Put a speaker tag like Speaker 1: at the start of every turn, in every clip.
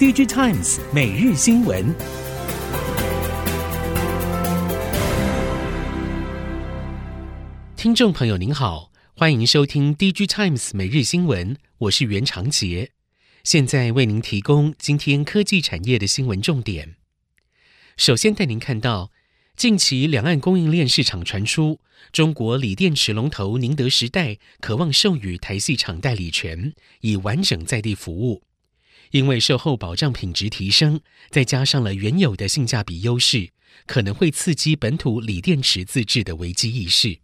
Speaker 1: DigiTimes 每日新闻，听众朋友您好，欢迎收听 DigiTimes 每日新闻，我是袁长杰，现在为您提供今天科技产业的新闻重点。首先带您看到，近期两岸供应链市场传出，中国锂电池龙头宁德时代渴望授予台系厂代理权，以完整在地服务。因为售后保障品质提升，再加上了原有的性价比优势，可能会刺激本土锂电池自制的危机意识。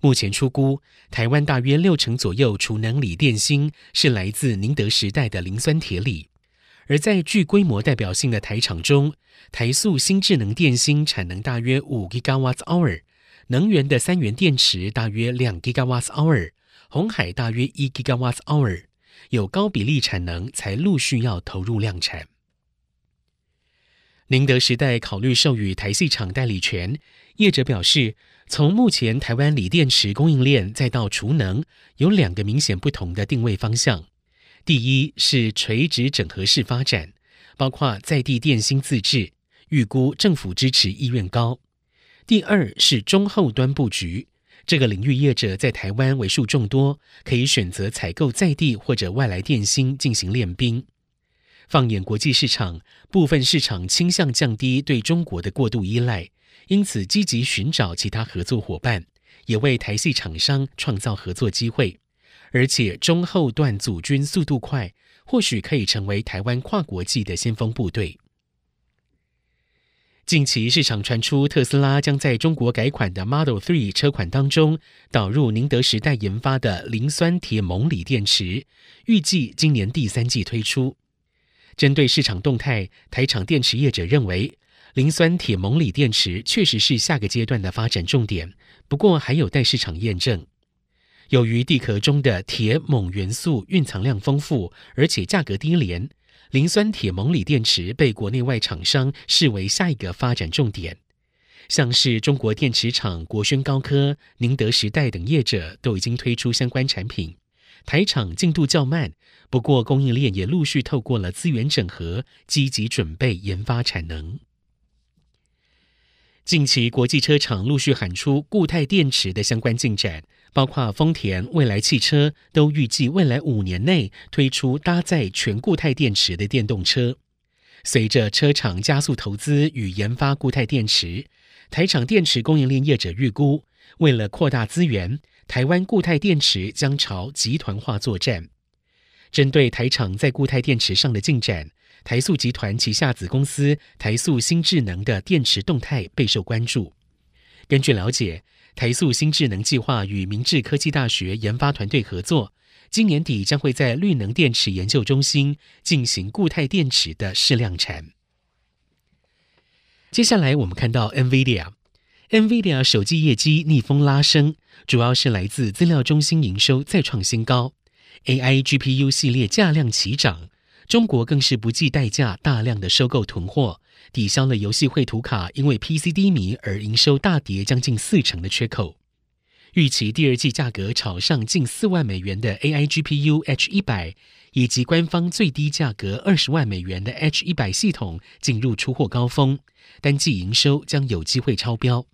Speaker 1: 目前出估，台湾大约六成左右储能锂电芯是来自宁德时代的磷酸铁锂。而在具规模代表性的台厂中，台塑新智能电芯产能大约五 GWh，能源的三元电池大约两 GWh，鸿海大约一 GWh，有高比例产能才陆续要投入量产。宁德时代考虑授予台系厂代理权，业者表示，从目前台湾锂电池供应链再到储能，有两个明显不同的定位方向。第一是垂直整合式发展，包括在地电芯自制，预估政府支持意愿高。第二是中后端布局，这个领域业者在台湾为数众多，可以选择采购在地或者外来电芯进行练兵。放眼国际市场，部分市场倾向降低对中国的过度依赖，因此积极寻找其他合作伙伴，也为台系厂商创造合作机会。而且中后段组军速度快，或许可以成为台湾跨国际的先锋部队。近期市场传出，特斯拉将在中国改款的 Model 3车款当中导入宁德时代研发的磷酸铁锰锂电池，预计今年第三季推出。针对市场动态，台厂电池业者认为，磷酸铁锰锂电池确实是下个阶段的发展重点，不过还有待市场验证。由于地壳中的铁锰元素蕴藏量丰富，而且价格低廉，磷酸铁锰锂电池被国内外厂商视为下一个发展重点。像是中国电池厂国轩高科、宁德时代等业者都已经推出相关产品。台厂进度较慢，不过供应链也陆续透过了资源整合，积极准备研发产能。近期国际车厂陆续喊出固态电池的相关进展。包括丰田、蔚来汽车都预计未来五年内推出搭载全固态电池的电动车。随着车厂加速投资与研发固态电池，台厂电池供应链业者预估，为了扩大资源，台湾固态电池将朝集团化作战。针对台厂在固态电池上的进展，台塑集团旗下子公司台塑新智能的电池动态备受关注。根据了解，台塑新智能计划与明志科技大学研发团队合作，今年底将会在绿能电池研究中心进行固态电池的试量产。接下来我们看到 NVIDIA，NVIDIA 手机业绩逆风拉升，主要是来自资料中心营收再创新高，AI GPU 系列价量齐涨，中国更是不计代价大量的收购囤货。抵消了游戏绘图卡因为 PC 低迷而营收大跌将近四成的缺口。预期第二季价格炒上近四万美元的 AI GPU H 一百，以及官方最低价格二十万美元的 H 一百系统进入出货高峰，单季营收将有机会超标。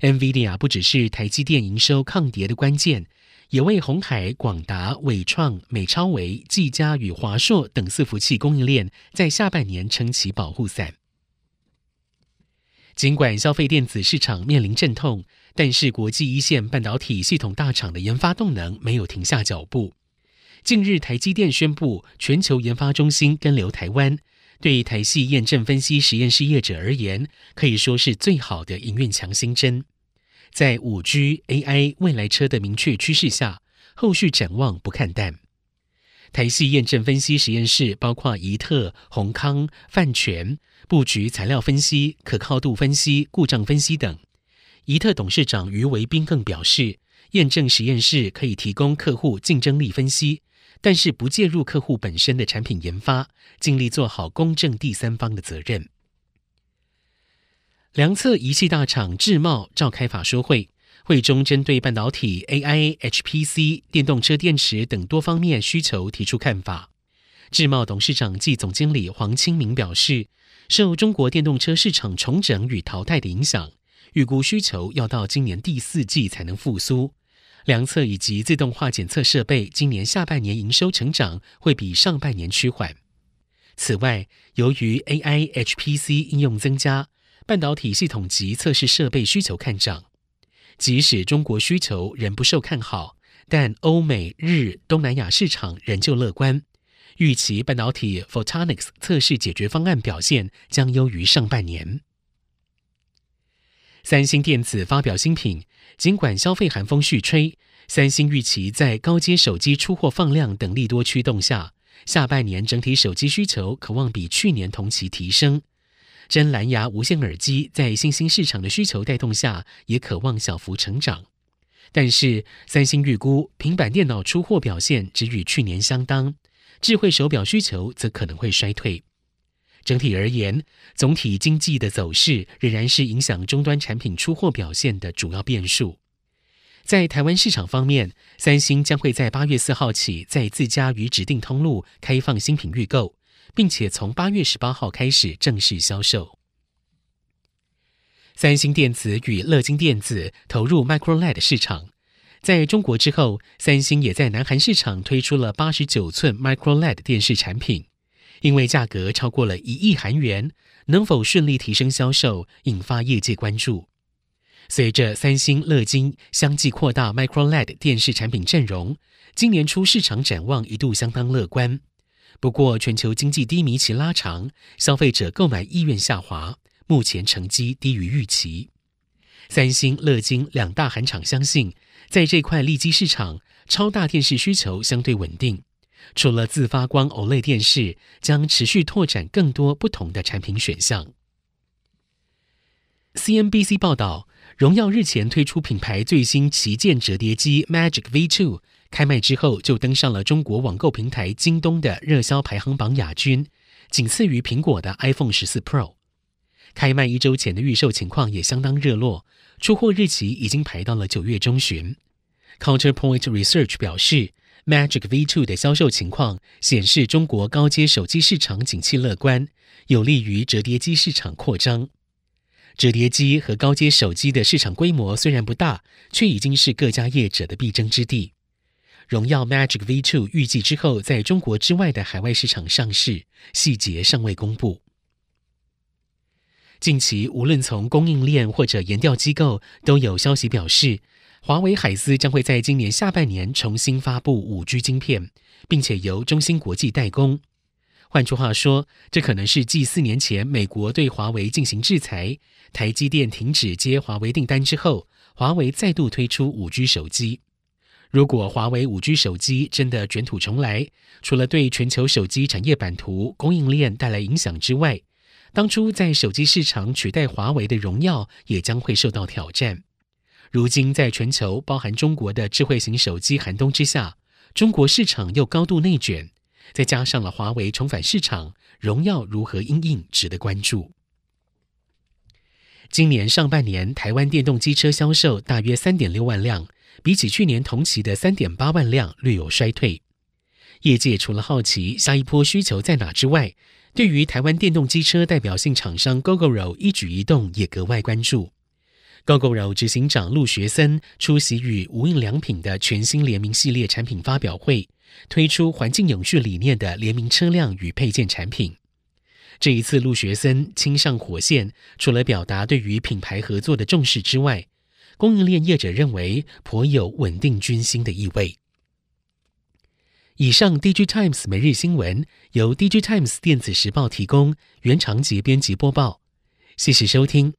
Speaker 1: NVIDIA 不只是台积电营收抗跌的关键，也为鸿海、广达、伟创、美超微、技嘉与华硕等伺服器供应链在下半年撑起保护伞。尽管消费电子市场面临阵痛，但是国际一线半导体系统大厂的研发动能没有停下脚步。近日，台积电宣布全球研发中心跟留台湾，对台系验证分析实验室业者而言，可以说是最好的营运强心针。在五 G、AI、未来车的明确趋势下，后续展望不看淡。台系验证分析实验室包括宜特、宏康、泛全，布局材料分析、可靠度分析、故障分析等。宜特董事长余维彬更表示，验证实验室可以提供客户竞争力分析，但是不介入客户本身的产品研发，尽力做好公正第三方的责任。量测仪器大厂智茂召开法说会。会中针对半导体、AI、HPC、电动车电池等多方面需求提出看法。智茂董事长暨总经理黄清明表示，受中国电动车市场重整与淘汰的影响，预估需求要到今年第四季才能复苏。量测以及自动化检测设备今年下半年营收成长会比上半年趋缓。此外，由于 AI HPC 应用增加，半导体系统及测试设备需求看涨。即使中国需求仍不受看好，但欧美日东南亚市场仍旧乐观。预期半导体 Photonics 测试解决方案表现将优于上半年。三星电子发表新品，尽管消费寒风续吹，三星预期在高阶手机出货放量等利多驱动下，下半年整体手机需求可望比去年同期提升。真蓝牙无线耳机在新兴市场的需求带动下，也渴望小幅成长。但是，三星预估平板电脑出货表现只与去年相当。智慧手表需求则可能会衰退。整体而言，总体经济的走势仍然是影响终端产品出货表现的主要变数。在台湾市场方面，三星将会在八月四号起在自家与指定通路开放新品预购，并且从八月十八号开始正式销售。三星电子与乐金电子投入 Micro LED 市场。在中国之后，三星也在南韩市场推出了八十九寸 Micro LED 电视产品，因为价格超过了一亿韩元，能否顺利提升销售，引发业界关注。随着三星、乐金相继扩大 Micro LED 电视产品阵容，今年初市场展望一度相当乐观。不过，全球经济低迷期拉长，消费者购买意愿下滑，目前成绩低于预期。三星、乐金两大韩厂相信，在这块利基市场，超大电视需求相对稳定。除了自发光 OLED 电视，将持续拓展更多不同的产品选项。CNBC 报道，荣耀日前推出品牌最新旗舰折叠机 Magic V2，开卖之后就登上了中国网购平台京东的热销排行榜亚军，仅次于苹果的 iPhone 14 Pro。开卖一周前的预售情况也相当热络。出货日期已经排到了九月中旬。Counterpoint Research 表示，Magic V2 的销售情况显示中国高阶手机市场景气乐观，有利于折叠机市场扩张。折叠机和高阶手机的市场规模虽然不大，却已经是各家业者的必争之地。荣耀 Magic V2 预计之后在中国之外的海外市场上市，细节尚未公布。近期，无论从供应链或者研调机构，都有消息表示，华为海思将会在今年下半年重新发布五 G 晶片，并且由中芯国际代工。换句话说，这可能是继四年前美国对华为进行制裁，台积电停止接华为订单之后，华为再度推出五 G 手机。如果华为五 G 手机真的卷土重来，除了对全球手机产业版图、供应链带来影响之外，当初在手机市场取代华为的荣耀也将会受到挑战。如今在全球包含中国的智慧型手机寒冬之下，中国市场又高度内卷，再加上了华为重返市场，荣耀如何因应值得关注。今年上半年台湾电动机车销售大约三点六万辆，比起去年同期的三点八万辆略有衰退。业界除了好奇下一波需求在哪之外，对于台湾电动机车代表性厂商 Gogoro 一举一动也格外关注。Gogoro 执行长陆学森出席与无印良品的全新联名系列产品发表会，推出环境永续理念的联名车辆与配件产品。这一次，陆学森亲上火线，除了表达对于品牌合作的重视之外，供应链业者认为颇有稳定军心的意味。以上，DG Times 每日新闻由 DG Times 电子时报提供，原长节编辑播报，谢谢收听。